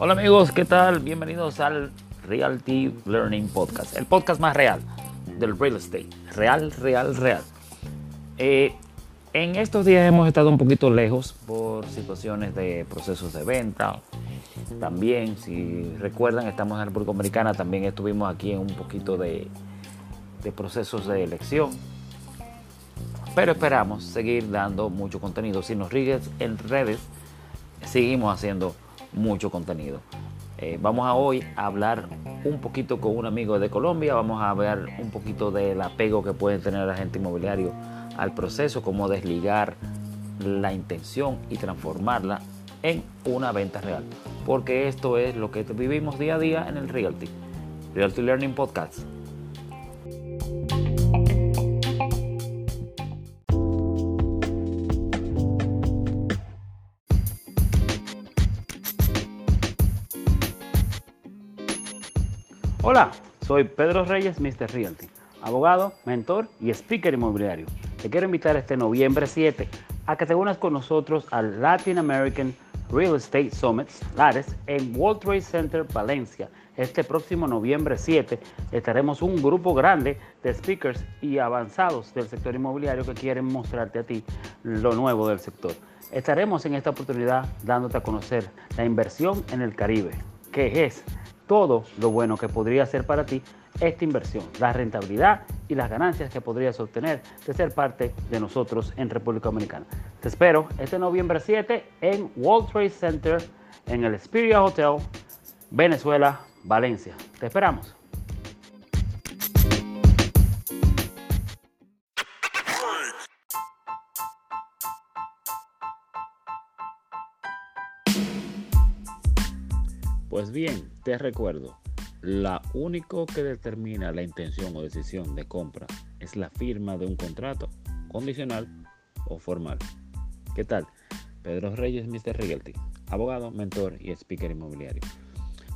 Hola amigos, ¿qué tal? Bienvenidos al Realty Learning Podcast, el podcast más real del real estate. Real, real, real. Eh, en estos días hemos estado un poquito lejos por situaciones de procesos de venta. También, si recuerdan, estamos en la República Americana, también estuvimos aquí en un poquito de, de procesos de elección. Pero esperamos seguir dando mucho contenido. Si nos sigues en redes, seguimos haciendo mucho contenido. Eh, vamos a hoy a hablar un poquito con un amigo de Colombia, vamos a ver un poquito del apego que puede tener el agente inmobiliario al proceso, cómo desligar la intención y transformarla en una venta real. Porque esto es lo que vivimos día a día en el Realty. Realty Learning Podcast. Hola, soy Pedro Reyes, Mr. Realty, abogado, mentor y speaker inmobiliario. Te quiero invitar este noviembre 7 a que te unas con nosotros al Latin American Real Estate Summit, LARES, en World Trade Center, Valencia. Este próximo noviembre 7 estaremos un grupo grande de speakers y avanzados del sector inmobiliario que quieren mostrarte a ti lo nuevo del sector. Estaremos en esta oportunidad dándote a conocer la inversión en el Caribe, que es todo lo bueno que podría ser para ti esta inversión, la rentabilidad y las ganancias que podrías obtener de ser parte de nosotros en República Dominicana. Te espero este noviembre 7 en World Trade Center, en el Spiria Hotel, Venezuela, Valencia. Te esperamos. Pues bien, te recuerdo, la único que determina la intención o decisión de compra es la firma de un contrato condicional o formal. ¿Qué tal? Pedro Reyes, Mr. Realty, abogado, mentor y speaker inmobiliario.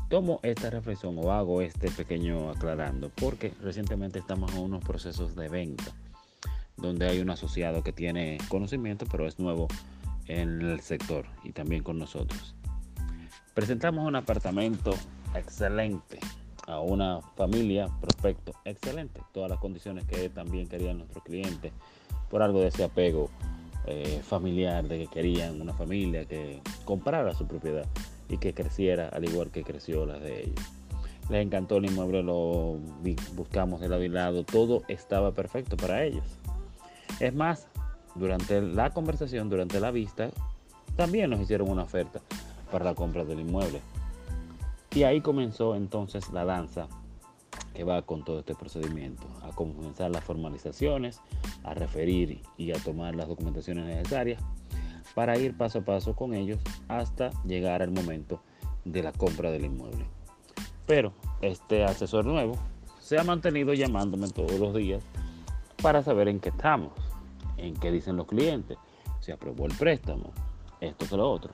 Tomo esta reflexión o hago este pequeño aclarando porque recientemente estamos en unos procesos de venta donde hay un asociado que tiene conocimiento pero es nuevo en el sector y también con nosotros. Presentamos un apartamento excelente a una familia prospecto excelente. Todas las condiciones que también querían nuestros clientes por algo de ese apego eh, familiar, de que querían una familia que comprara su propiedad y que creciera al igual que creció la de ellos. Les encantó el inmueble, lo buscamos de lado y lado, todo estaba perfecto para ellos. Es más, durante la conversación, durante la vista, también nos hicieron una oferta para la compra del inmueble. Y ahí comenzó entonces la danza que va con todo este procedimiento, a comenzar las formalizaciones, a referir y a tomar las documentaciones necesarias para ir paso a paso con ellos hasta llegar al momento de la compra del inmueble. Pero este asesor nuevo se ha mantenido llamándome todos los días para saber en qué estamos, en qué dicen los clientes, se aprobó el préstamo, esto que lo otro.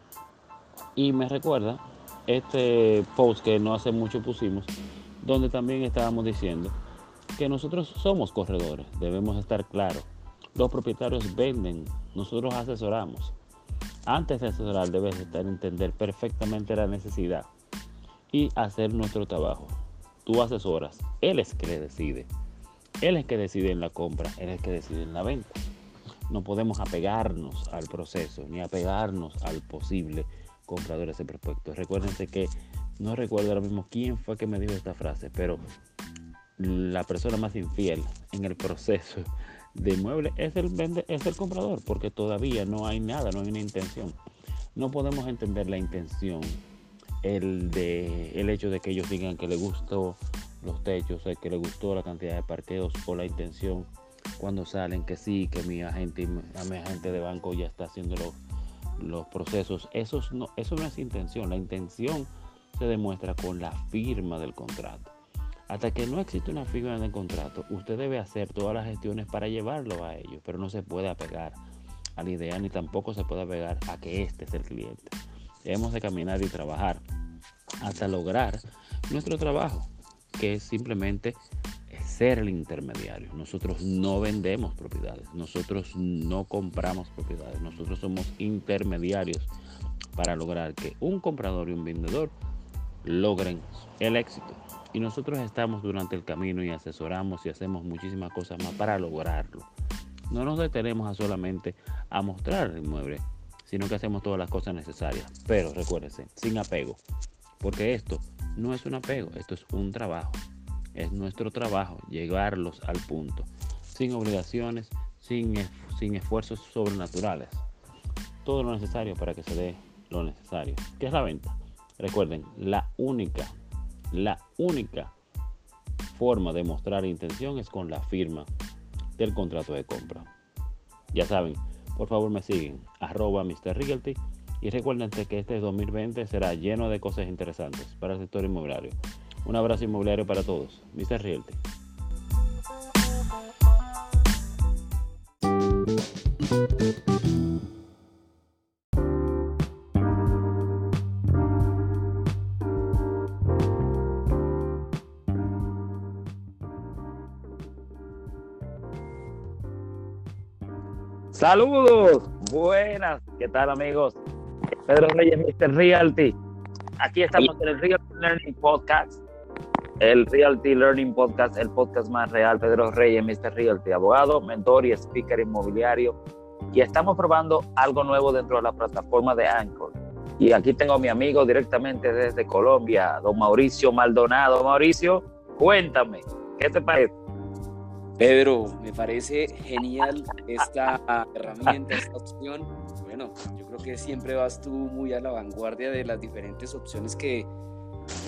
Y me recuerda este post que no hace mucho pusimos, donde también estábamos diciendo que nosotros somos corredores, debemos estar claros. Los propietarios venden, nosotros asesoramos. Antes de asesorar debes entender perfectamente la necesidad y hacer nuestro trabajo. Tú asesoras, él es que le decide. Él es que decide en la compra, él es que decide en la venta. No podemos apegarnos al proceso ni apegarnos al posible compradores de prospectos. Recuérdense que no recuerdo ahora mismo quién fue que me dijo esta frase, pero la persona más infiel en el proceso de inmueble es el, vende, es el comprador, porque todavía no hay nada, no hay una intención. No podemos entender la intención, el, de, el hecho de que ellos digan que les gustó los techos, que les gustó la cantidad de parqueos o la intención cuando salen que sí, que mi agente, mi agente de banco ya está haciendo los procesos, eso no, eso no es intención. La intención se demuestra con la firma del contrato. Hasta que no existe una firma del contrato, usted debe hacer todas las gestiones para llevarlo a ellos, pero no se puede apegar a la idea ni tampoco se puede apegar a que este es el cliente. Debemos de caminar y trabajar hasta lograr nuestro trabajo, que es simplemente ser el intermediario. Nosotros no vendemos propiedades, nosotros no compramos propiedades, nosotros somos intermediarios para lograr que un comprador y un vendedor logren el éxito. Y nosotros estamos durante el camino y asesoramos y hacemos muchísimas cosas más para lograrlo. No nos detenemos a solamente a mostrar el inmueble, sino que hacemos todas las cosas necesarias. Pero recuérdense, sin apego, porque esto no es un apego, esto es un trabajo. Es nuestro trabajo llevarlos al punto, sin obligaciones, sin, sin esfuerzos sobrenaturales. Todo lo necesario para que se dé lo necesario. ¿Qué es la venta? Recuerden, la única, la única forma de mostrar intención es con la firma del contrato de compra. Ya saben, por favor me siguen, arroba Mr. Realty y recuerden que este 2020 será lleno de cosas interesantes para el sector inmobiliario. Un abrazo inmobiliario para todos. Mr. Realty. Saludos, buenas, ¿qué tal amigos? Pedro Reyes, Mr. Realty. Aquí estamos en el Realty Learning Podcast el Realty Learning Podcast, el podcast más real, Pedro Reyes, Mr. Realty, abogado, mentor y speaker inmobiliario. Y estamos probando algo nuevo dentro de la plataforma de Anchor. Y aquí tengo a mi amigo directamente desde Colombia, don Mauricio Maldonado. Mauricio, cuéntame, ¿qué te parece? Pedro, me parece genial esta herramienta, esta opción. Bueno, yo creo que siempre vas tú muy a la vanguardia de las diferentes opciones que,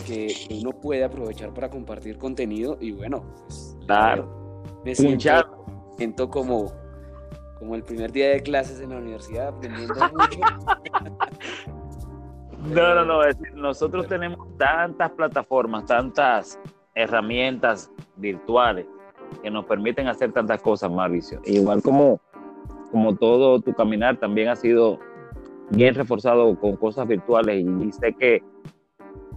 que uno puede aprovechar para compartir contenido y bueno, pues, claro. me siento, siento, como, como el primer día de clases en la universidad aprendiendo mucho. no, no, no, nosotros tenemos tantas plataformas, tantas herramientas virtuales que nos permiten hacer tantas cosas, Mauricio. Igual como, como todo tu caminar también ha sido bien reforzado con cosas virtuales y sé que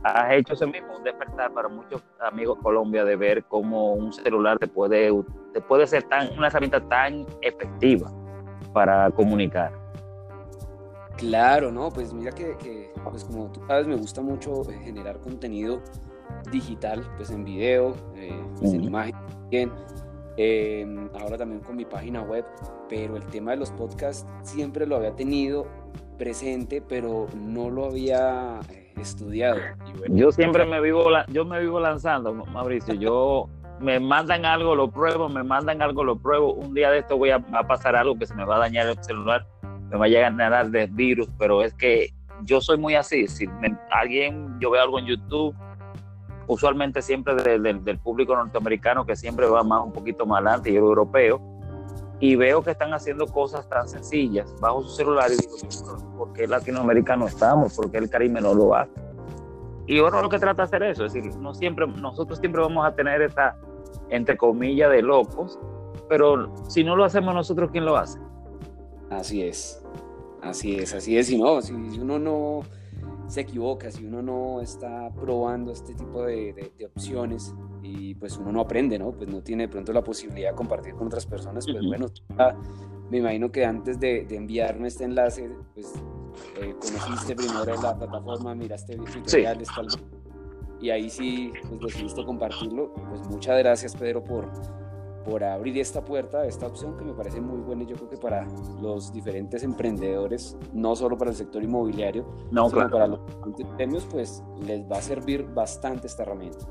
has hecho ese mismo despertar para muchos amigos Colombia de ver cómo un celular te puede, te puede ser tan, una herramienta tan efectiva para comunicar. Claro, no, pues mira que, pues como tú sabes, me gusta mucho eh, generar contenido digital, pues en video, eh, pues en imagen también, em, ahora también con mi página web, pero el tema de los podcasts siempre lo había tenido presente, pero no lo había estudiado. yo siempre me vivo, yo me vivo lanzando, Mauricio. Yo me mandan algo, lo pruebo, me mandan algo, lo pruebo. Un día de esto voy a, pasar algo que se me va a dañar el celular, me va a llegar a dar de virus, pero es que yo soy muy así. Si alguien, yo veo algo en YouTube, usualmente siempre del público norteamericano que siempre va más un poquito más adelante y europeo y veo que están haciendo cosas tan sencillas bajo su celular y digo, ¿por qué latinoamericano estamos? ¿Por qué el Caribe no lo hace? Y ahora lo que trata de hacer eso, es decir, no siempre, nosotros siempre vamos a tener esta, entre comillas, de locos, pero si no lo hacemos nosotros, ¿quién lo hace? Así es, así es, así es, y no, si uno no se equivoca, si uno no está probando este tipo de, opciones y pues uno no aprende, ¿no? Pues no tiene de pronto la posibilidad de compartir con otras personas, pues bueno, me imagino que antes de, enviarme este enlace, pues eh, conociste primero la plataforma, miraste tutoriales, tal y ahí sí pues decidiste compartirlo. Pues muchas gracias Pedro por, por abrir esta puerta, esta opción que me parece muy buena y yo creo que para los diferentes emprendedores, no solo para el sector inmobiliario, no, sino para los premios, pues les va a servir bastante esta herramienta.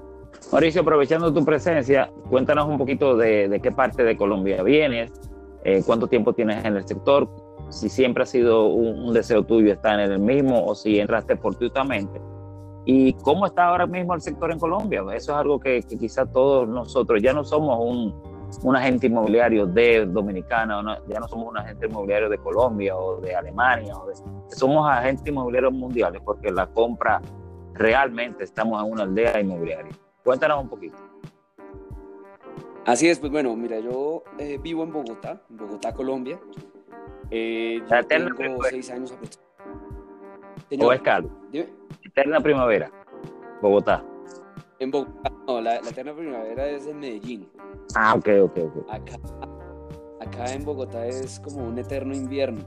Mauricio, aprovechando tu presencia, cuéntanos un poquito de, qué parte de Colombia vienes, eh, cuánto tiempo tienes en el sector, si siempre ha sido un, deseo tuyo estar en el mismo o si entraste fortuitamente. ¿Y cómo está ahora mismo el sector en Colombia? Eso es algo que, que quizá todos nosotros ya no somos un, un agente inmobiliario de Dominicana, ya no somos un agente inmobiliario de Colombia o de Alemania, o somos agentes inmobiliarios mundiales porque la compra realmente estamos en una aldea inmobiliaria. Cuéntanos un poquito. Así es, pues bueno, mira, yo eh, vivo en Bogotá, en Bogotá, Colombia. Eh, tengo seis años aproximadamente. ¿O es Carlos? Eterna Primavera, Bogotá. En Bogotá, no, la, eterna primavera es en Medellín. Ah, ok, ok, ok. Acá, acá en Bogotá es como un eterno invierno.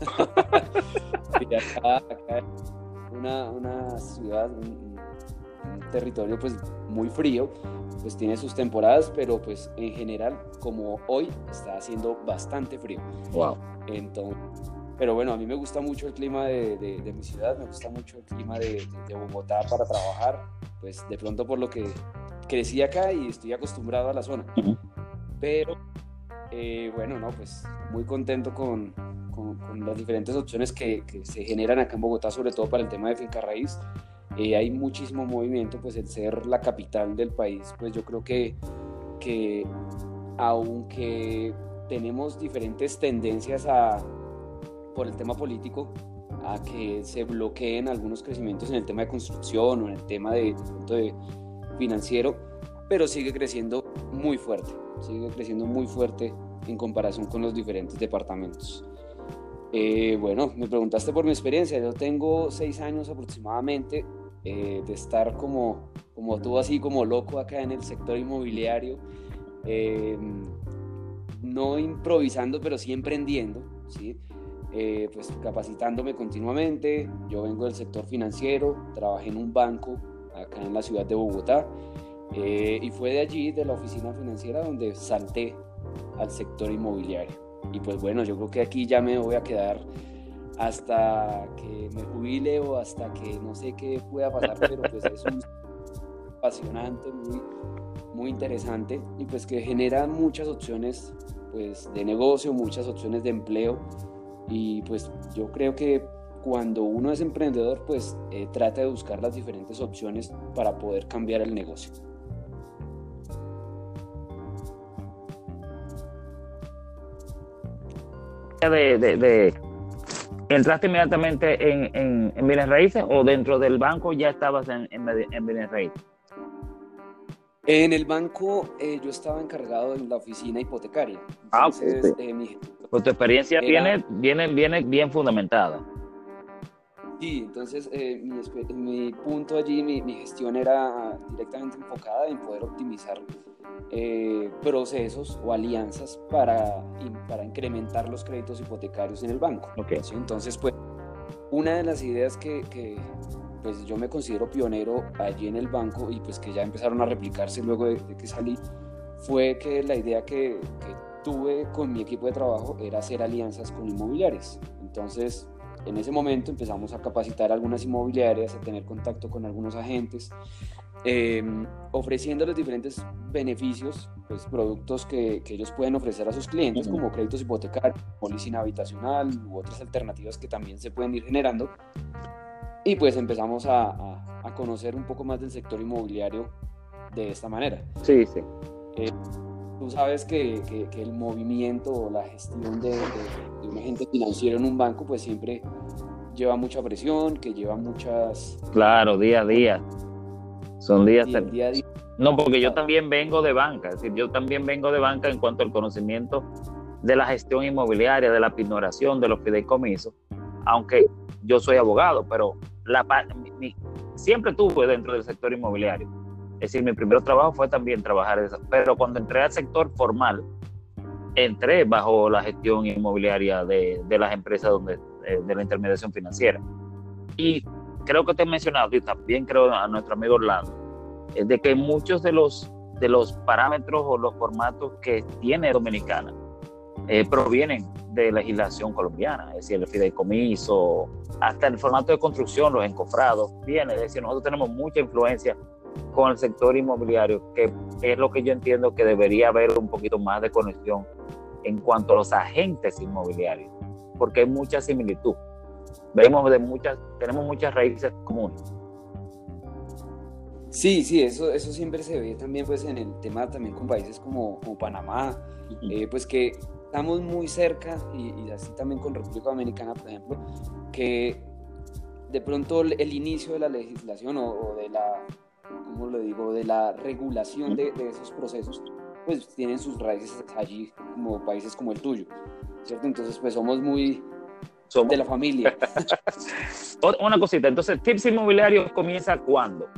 y acá, acá una, una ciudad, un, territorio pues muy frío, pues tiene sus temporadas, pero pues en general, como hoy, está haciendo bastante frío. Wow. Entonces, pero bueno, a mí me gusta mucho el clima de, de, mi ciudad, me gusta mucho el clima de, de, Bogotá para trabajar, pues de pronto por lo que crecí acá y estoy acostumbrado a la zona. Pero eh, bueno, no, pues muy contento con, con, las diferentes opciones que, que, se generan acá en Bogotá, sobre todo para el tema de finca raíz. Eh, hay muchísimo movimiento, pues el ser la capital del país, pues yo creo que, que aunque tenemos diferentes tendencias a por el tema político a que se bloqueen algunos crecimientos en el tema de construcción o en el tema de, de, financiero, pero sigue creciendo muy fuerte, sigue creciendo muy fuerte en comparación con los diferentes departamentos. Eh, bueno, me preguntaste por mi experiencia, yo tengo seis años aproximadamente eh, de estar como, como tú así como loco acá en el sector inmobiliario, eh, no improvisando, pero sí emprendiendo, ¿sí? Eh, pues capacitándome continuamente. Yo vengo del sector financiero, trabajé en un banco acá en la ciudad de Bogotá eh, y fue de allí, de la oficina financiera, donde salté al sector inmobiliario. Y pues bueno, yo creo que aquí ya me voy a quedar hasta que me jubile o hasta que no sé qué pueda pasar, pero pues es un apasionante, muy, muy interesante y pues que genera muchas opciones pues de negocio, muchas opciones de empleo y pues yo creo que cuando uno es emprendedor, pues eh, trata de buscar las diferentes opciones para poder cambiar el negocio. De, de, ¿Entraste inmediatamente en, en, en, bienes raíces o dentro del banco ya estabas en, en bienes raíces? En el banco eh, yo estaba encargado en la oficina hipotecaria. ah, eh, pues tu experiencia viene, viene, viene bien fundamentada. Sí, entonces eh, mi, punto allí, mi, gestión era directamente enfocada en poder optimizar procesos o alianzas para, para incrementar los créditos hipotecarios en el banco. Okay. Entonces, pues, una de las ideas que, que pues yo me considero pionero allí en el banco y pues que ya empezaron a replicarse luego de, que salí, fue que la idea que, tuve con mi equipo de trabajo era hacer alianzas con inmobiliarias. Entonces, en ese momento empezamos a capacitar algunas inmobiliarias, a tener contacto con algunos agentes, em, ofreciéndoles diferentes beneficios, pues productos que, que, ellos pueden ofrecer a sus clientes, como créditos hipotecarios, policía habitacional u otras alternativas que también se pueden ir generando y pues empezamos a, a, conocer un poco más del sector inmobiliario de esta manera. Sí, sí. Eh, tú sabes que, que, el movimiento o la gestión de, de, un agente financiero en un banco pues siempre lleva mucha presión, que lleva muchas... Claro, día a día. Son días... Día, día, día. No, porque yo también vengo de banca, es decir, yo también vengo de banca en cuanto al conocimiento de la gestión inmobiliaria, de la pignoración, de los fideicomisos, aunque yo soy abogado, pero la, siempre tuve dentro del sector inmobiliario. Es decir, mi primer trabajo fue también trabajar eso. Pero cuando entré al sector formal, entré bajo la gestión inmobiliaria de, de las empresas donde, eh, de la intermediación financiera. Y creo que te he mencionado, y también creo a nuestro amigo Orlando, es de que muchos de los, de los parámetros o los formatos que tiene Dominicana eh, provienen de legislación colombiana, es decir, el fideicomiso, hasta el formato de construcción, los encofrados, viene, es decir, nosotros tenemos mucha influencia con el sector inmobiliario, que es lo que yo entiendo que debería haber un poquito más de conexión en cuanto a los agentes inmobiliarios, porque hay mucha similitud. Vemos de muchas, tenemos muchas raíces comunes. Sí, sí, eso, eso siempre se ve también pues en el tema también con países como, como Panamá, eh, pues que estamos muy cerca, y, así también con República Dominicana, por ejemplo, que de pronto el, inicio de la legislación o, de la, ¿cómo lo digo?, de la regulación de, esos procesos, pues tienen sus raíces allí, como países como el tuyo, ¿cierto? Entonces, pues somos muy somos. de la familia. Una cosita, entonces, Tips Inmobiliarios comienza cuándo?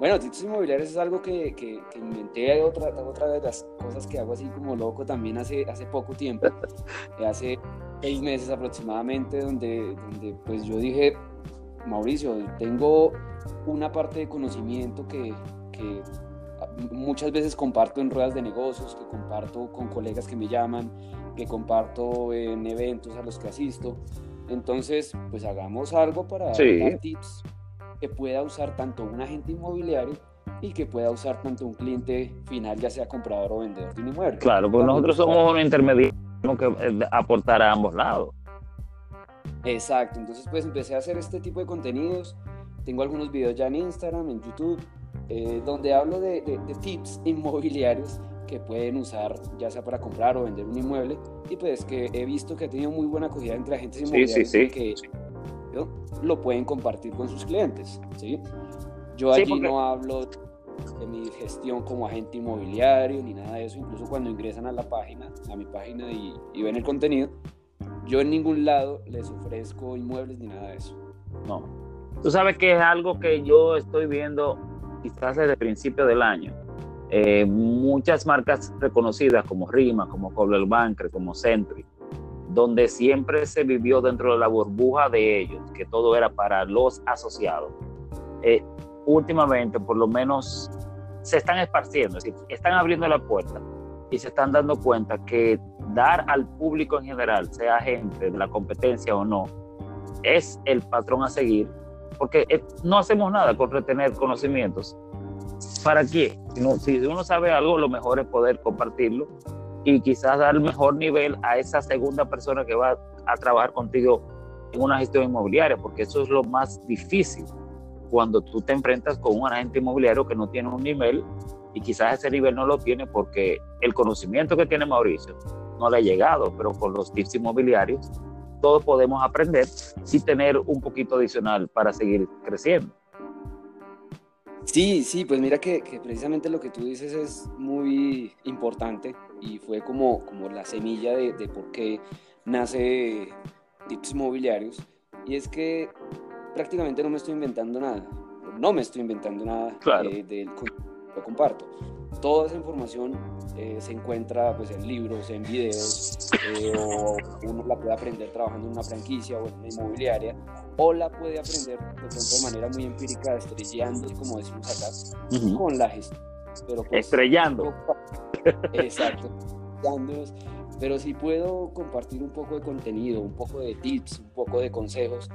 Bueno, títulos inmobiliarios es algo que, que, que, inventé, otra, otra de las cosas que hago así como loco también hace, hace poco tiempo, hace seis meses aproximadamente, donde, donde pues yo dije, Mauricio, tengo una parte de conocimiento que, que muchas veces comparto en ruedas de negocios, que comparto con colegas que me llaman, que comparto en eventos a los que asisto. Entonces, pues hagamos algo para dar tips que pueda usar tanto un agente inmobiliario y que pueda usar tanto un cliente final, ya sea comprador o vendedor de un inmueble. Claro, pues nosotros somos un intermediario que eh, aportar a ambos lados. Exacto, entonces pues empecé a hacer este tipo de contenidos. Tengo algunos videos ya en Instagram, en YouTube, eh, donde hablo de, tips inmobiliarios que pueden usar ya sea para comprar o vender un inmueble y pues que he visto que ha tenido muy buena acogida entre agentes inmobiliarios que lo pueden compartir con sus clientes. ¿sí? Yo allí no hablo de mi gestión como agente inmobiliario ni nada de eso, incluso cuando ingresan a la página, a mi página y, y ven el contenido, yo en ningún lado les ofrezco inmuebles ni nada de eso. No. Tú sabes que es algo que yo estoy viendo quizás desde el principio del año. Eh, muchas marcas reconocidas como Rima, como Coldwell Banker, como Century, donde siempre se vivió dentro de la burbuja de ellos, que todo era para los asociados. Eh, últimamente, por lo menos, se están esparciendo, es decir, están abriendo la puerta y se están dando cuenta que dar al público en general, sea gente de la competencia o no, es el patrón a seguir, porque eh, no hacemos nada con retener conocimientos. ¿Para qué? Si, uno sabe algo, lo mejor es poder compartirlo y quizás dar el mejor nivel a esa segunda persona que va a trabajar contigo en una gestión inmobiliaria, porque eso es lo más difícil cuando tú te enfrentas con un agente inmobiliario que no tiene un nivel y quizás ese nivel no lo tiene porque el conocimiento que tiene Mauricio no le ha llegado, pero con los tips inmobiliarios todos podemos aprender y tener un poquito adicional para seguir creciendo. Sí, sí, pues mira que, precisamente lo que tú dices es muy importante y fue como, como la semilla de, por qué nace Tips Inmobiliarios. Y es que prácticamente no me estoy inventando nada, no me estoy inventando nada claro. del lo comparto. Toda esa información eh, se encuentra pues, en libros, en videos, eh, o uno la puede aprender trabajando en una franquicia o en una inmobiliaria, o la puede aprender de pronto de manera muy empírica, estrellando, como decimos acá, con la gestión. Pero, pues, Estrellando. Exacto. Pero si puedo compartir un poco de contenido, un poco de tips, un poco de consejos,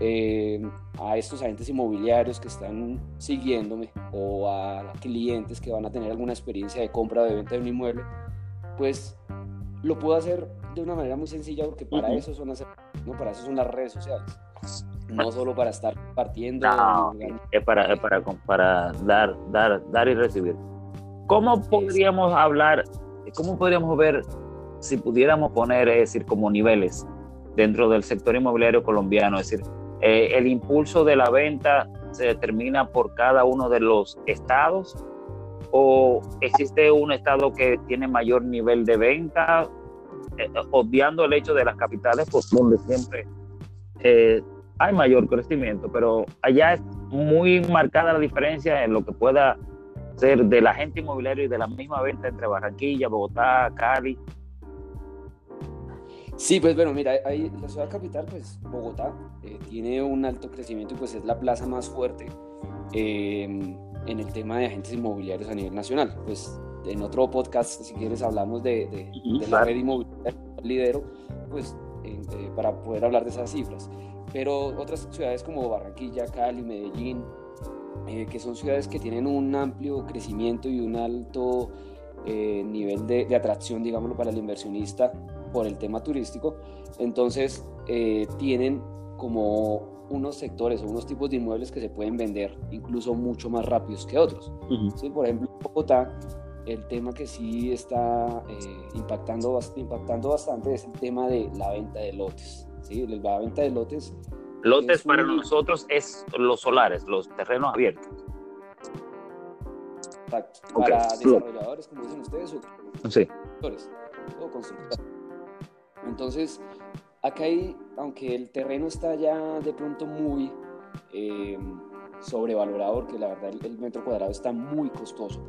eh, a estos agentes inmobiliarios que están siguiéndome o a clientes que van a tener alguna experiencia de compra o de venta de un inmueble, pues lo puedo hacer de una manera muy sencilla porque para eso son las, ¿no? para eso son las redes sociales. No solo para estar partiendo. es para, para, para dar, dar, dar y recibir. ¿Cómo podríamos hablar, cómo podríamos ver si pudiéramos poner, es decir, como niveles dentro del sector inmobiliario colombiano? Es decir, eh, el impulso de la venta se determina por cada uno de los estados. O existe un estado que tiene mayor nivel de venta, eh, obviando el hecho de las capitales, pues donde siempre eh, hay mayor crecimiento, pero allá es muy marcada la diferencia en lo que pueda ser de la agente inmobiliario y de la misma venta entre Barranquilla, Bogotá, Cali Sí, pues bueno, mira, ahí, la ciudad capital, pues Bogotá, eh, tiene un alto crecimiento y pues es la plaza más fuerte em, en el tema de agentes inmobiliarios a nivel nacional. Pues en otro podcast, si quieres, hablamos de, de, la red inmobiliaria lidero, pues eh, para poder hablar de esas cifras. Pero otras ciudades como Barranquilla, Cali, Medellín, eh, que son ciudades que tienen un amplio crecimiento y un alto nivel de, de atracción, digámoslo, para el inversionista, por el tema turístico, entonces eh, tienen como unos sectores o unos tipos de inmuebles que se pueden vender incluso mucho más rápidos que otros. Por ejemplo, en Bogotá, el tema que sí está eh, impactando, impactando bastante es el tema de la venta de lotes. ¿sí? La venta de lotes. Lotes para nosotros es los solares, los terrenos abiertos. Para desarrolladores, como dicen ustedes, o sí. o constructores. Entonces, acá hay, aunque el terreno está ya de pronto muy, eh, sobrevalorado porque la verdad el, metro cuadrado está muy costoso,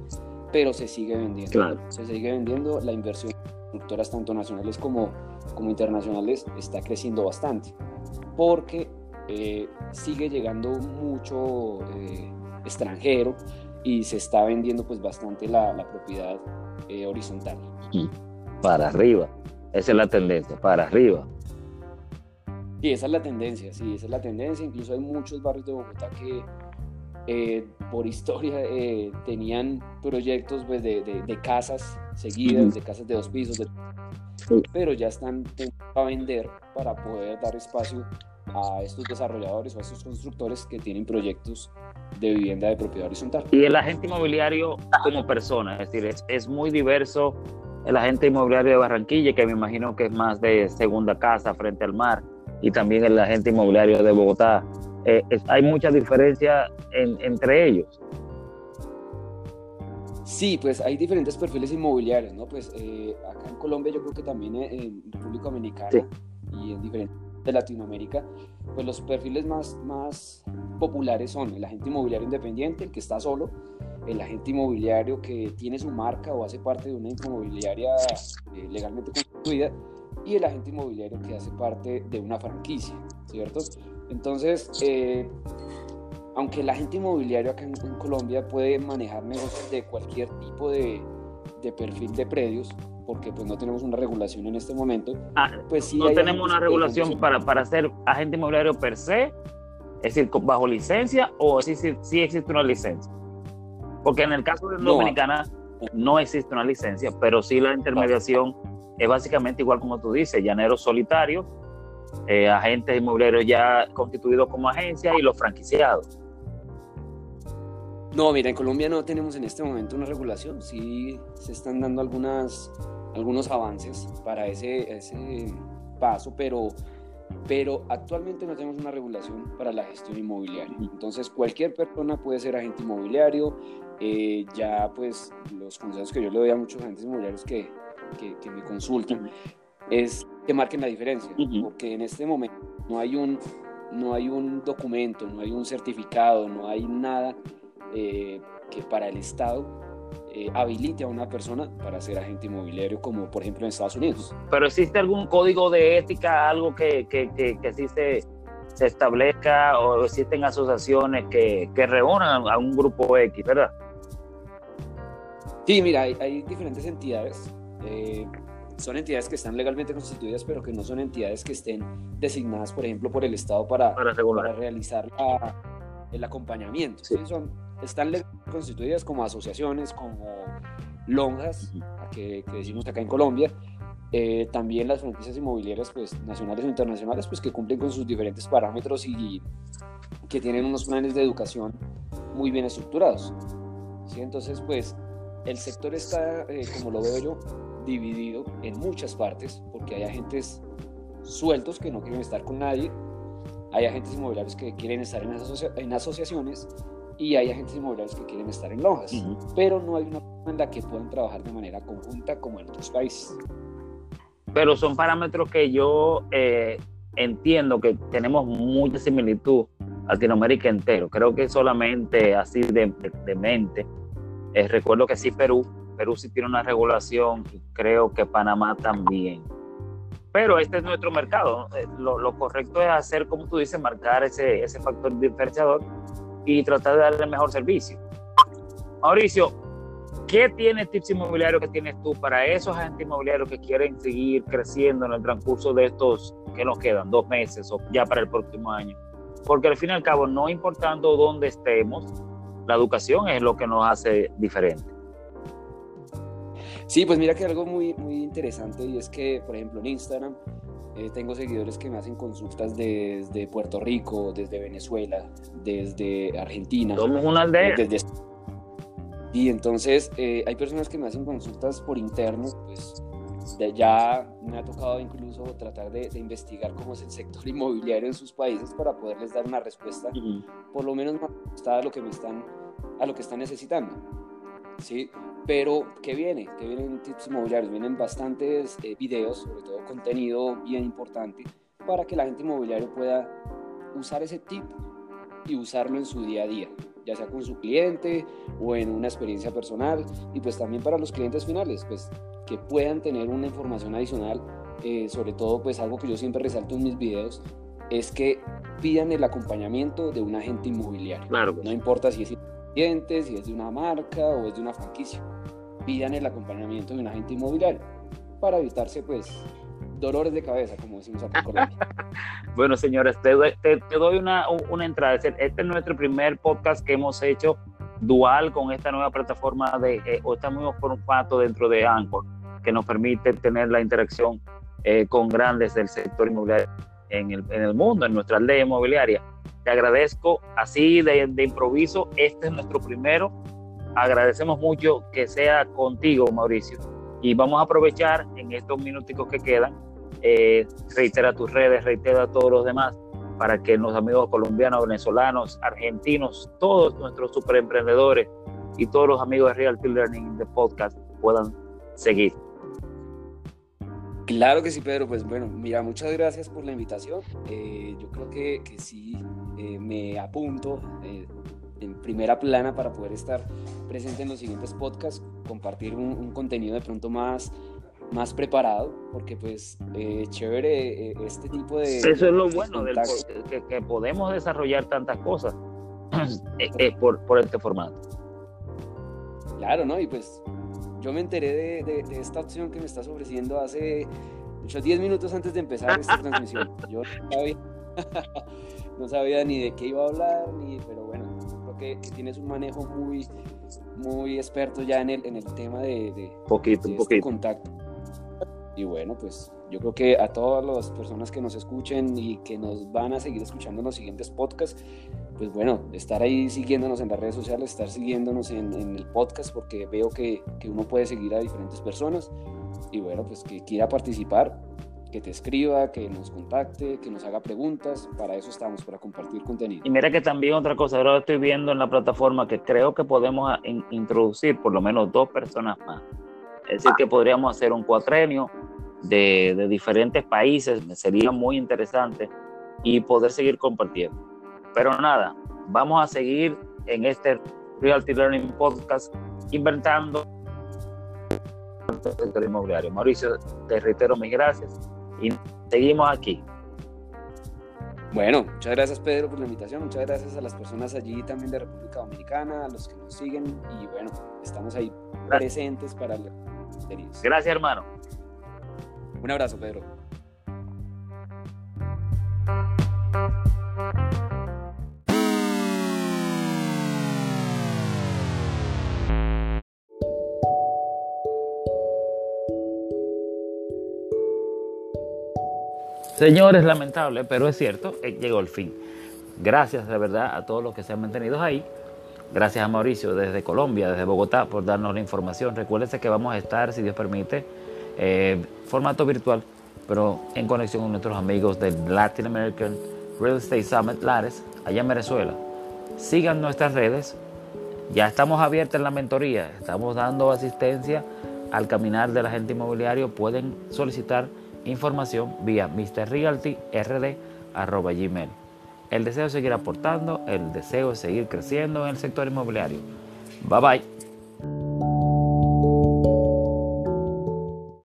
pero se sigue vendiendo. Se sigue vendiendo, la inversión de constructoras tanto nacionales como, como internacionales está creciendo bastante, porque eh, sigue llegando mucho eh, extranjero y se está vendiendo pues bastante la, la propiedad eh, horizontal. Para arriba, esa es la tendencia, para arriba. Sí, esa es la tendencia, sí, esa es la tendencia. Incluso hay muchos barrios de Bogotá que eh, por historia eh, tenían proyectos pues, de, de, casas seguidas, de casas de dos pisos, pero ya están a vender para poder dar espacio a estos desarrolladores o a estos constructores que tienen proyectos de vivienda de propiedad horizontal. Y el agente inmobiliario como persona, es decir, es, es muy diverso el agente inmobiliario de Barranquilla, que me imagino que es más de segunda casa frente al mar y también el agente inmobiliario de Bogotá. Eh, hay mucha diferencia entre ellos. Sí, pues hay diferentes perfiles inmobiliarios, ¿no? Pues eh, acá en Colombia yo creo que también en República Dominicana y en diferentes de Latinoamérica, pues los perfiles más, más populares son el agente inmobiliario independiente, el que está solo, el agente inmobiliario que tiene su marca o hace parte de una inmobiliaria eh, legalmente constituida y el agente inmobiliario que hace parte de una franquicia, ¿cierto? Entonces, eh, aunque el agente inmobiliario acá en, Colombia puede manejar negocios de cualquier tipo de, de, perfil de predios, porque pues no tenemos una regulación en este momento, ah, pues sí no tenemos una regulación para, para ser agente inmobiliario per se, es decir, bajo licencia o sí, sí, existe una licencia. Porque en el caso de Dominicana no existe una licencia, pero sí la intermediación es básicamente igual como tú dices, llaneros solitarios, eh, agentes inmobiliarios ya constituidos como agencia y los franquiciados. No, mira, en Colombia no tenemos en este momento una regulación, sí se están dando algunas, algunos avances para ese, ese paso, pero, pero actualmente no tenemos una regulación para la gestión inmobiliaria. Entonces, cualquier persona puede ser agente inmobiliario, eh, ya pues los consejos que yo le doy a muchos agentes inmobiliarios que, que, me consultan, es que marquen la diferencia, porque en este momento no hay, un, no hay un documento, no hay un certificado, no hay nada eh, que para el Estado eh, habilite a una persona para ser agente inmobiliario, como por ejemplo en Estados Unidos. Pero existe algún código de ética, algo que, que, que, que sí se, se, establezca o existen asociaciones que, que reúnan a un grupo X, ¿verdad? Sí, mira, hay, hay diferentes entidades eh, son entidades que están legalmente constituidas, pero que no son entidades que estén designadas, por ejemplo, por el Estado para, para, realizar el acompañamiento. Son, están constituidas como asociaciones, como lonjas, que, decimos acá en Colombia. Eh, también las franquicias inmobiliarias pues, nacionales o internacionales pues, que cumplen con sus diferentes parámetros y que tienen unos planes de educación muy bien estructurados. ¿sí? Entonces, pues el sector está, eh, como lo veo yo, dividido en muchas partes, porque hay agentes sueltos que no quieren estar con nadie, hay agentes inmobiliarios que quieren estar en, en asociaciones y hay agentes inmobiliarios que quieren estar en lonjas, pero no hay una forma en la que puedan trabajar de manera conjunta como en otros países. Pero son parámetros que yo eh, entiendo que tenemos mucha similitud Latinoamérica entero. Creo que solamente así de, de mente eh, recuerdo que sí Perú, Perú sí tiene una regulación y creo que Panamá también. Pero este es nuestro mercado. Eh, lo, correcto es hacer, como tú dices, marcar ese, ese factor diferenciador y tratar de darle el mejor servicio. Mauricio, ¿qué tiene tips inmobiliarios que tienes tú para esos agentes inmobiliarios que quieren seguir creciendo en el transcurso de estos que nos quedan, dos meses o ya para el próximo año? Porque al fin y al cabo, no importando dónde estemos, la educación es lo que nos hace diferente. Sí, pues mira que algo muy, muy interesante y es que, por ejemplo, en Instagram eh, tengo seguidores que me hacen consultas desde Puerto Rico, desde Venezuela, desde Argentina. Somos una aldea. Y entonces eh, hay personas que me hacen consultas por interno, pues ya me ha tocado incluso tratar de, investigar cómo es el sector inmobiliario en sus países para poderles dar una respuesta, por lo menos más a lo que me están, a lo que están necesitando. ¿sí? Pero, ¿qué viene? ¿Qué vienen tips inmobiliarios? Vienen bastantes eh, videos, sobre todo contenido bien importante, para que la gente inmobiliaria pueda usar ese tip y usarlo en su día a día, ya sea con su cliente o en una experiencia personal y pues también para los clientes finales, pues que puedan tener una información adicional, eh, sobre todo pues algo que yo siempre resalto en mis videos, es que pidan el acompañamiento de un agente inmobiliario. Claro. No importa si es si es de una marca o es de una franquicia, pidan el acompañamiento de un agente inmobiliario para evitarse pues dolores de cabeza, como decimos acá en Colombia. bueno, señores, te, doy una, una entrada. Este es nuestro primer podcast que hemos hecho dual con esta nueva plataforma de, eh, o este nuevo formato dentro de Anchor, que nos permite tener la interacción eh, con grandes del sector inmobiliario en el, en el, mundo, en nuestra ley inmobiliaria. Te agradezco así de, de improviso. Este es nuestro primero. Agradecemos mucho que sea contigo, Mauricio. Y vamos a aprovechar en estos minuticos que quedan eh, reitera tus redes, reitera a todos los demás para que los amigos colombianos, venezolanos, argentinos, todos nuestros super emprendedores y todos los amigos de Realty Learning de podcast puedan seguir. Claro que sí, Pedro. Pues bueno, mira, muchas gracias por la invitación. Eh, yo creo que, que sí eh, me apunto en primera plana para poder estar presente en los siguientes podcasts, compartir un, un contenido de pronto más más preparado, porque pues eh, chévere eh, este tipo de... Eso es lo bueno, del, que, que, podemos desarrollar tantas cosas eh, por, por, este formato. Claro, ¿no? Y pues yo me enteré de, de, esta opción que me estás ofreciendo hace muchos 10 minutos antes de empezar esta transmisión. Yo no sabía, no sabía, ni de qué iba a hablar, ni, pero bueno, creo que, que tienes un manejo muy, muy experto ya en el, en el tema de, de, poquito, de este contacto. Y bueno, pues yo creo que a todas las personas que nos escuchen y que nos van a seguir escuchando en los siguientes podcasts, pues bueno, estar ahí siguiéndonos en las redes sociales, estar siguiéndonos en, el podcast, porque veo que, que, uno puede seguir a diferentes personas. Y bueno, pues que quiera participar, que te escriba, que nos contacte, que nos haga preguntas. Para eso estamos, para compartir contenido. Y mira que también otra cosa, ahora estoy viendo en la plataforma que creo que podemos introducir por lo menos dos personas más es decir, que podríamos hacer un cuatrenio de, de diferentes países, sería muy interesante y poder seguir compartiendo. Pero nada, vamos a seguir en este Realty Learning Podcast inventando el sector inmobiliario. Mauricio, te reitero mis gracias y seguimos aquí. Bueno, muchas gracias Pedro por la invitación, muchas gracias a las personas allí también de República Dominicana, a los que nos siguen y bueno, estamos ahí presentes para Gracias, hermano. Un abrazo, Pedro. Señores, lamentable, pero es cierto, eh, llegó el fin. Gracias de verdad a todos los que se han mantenido ahí. Gracias a Mauricio desde Colombia, desde Bogotá, por darnos la información. Recuérdense que vamos a estar, si Dios permite, eh, formato virtual, pero en conexión con nuestros amigos del Latin American Real Estate Summit Lares, allá en Venezuela. Sigan nuestras redes. Ya estamos abiertos en la mentoría, estamos dando asistencia al caminar del agente inmobiliario. Pueden solicitar información vía mrrealtyrd.gmail. El deseo de seguir aportando, el deseo de seguir creciendo en el sector inmobiliario. Bye bye.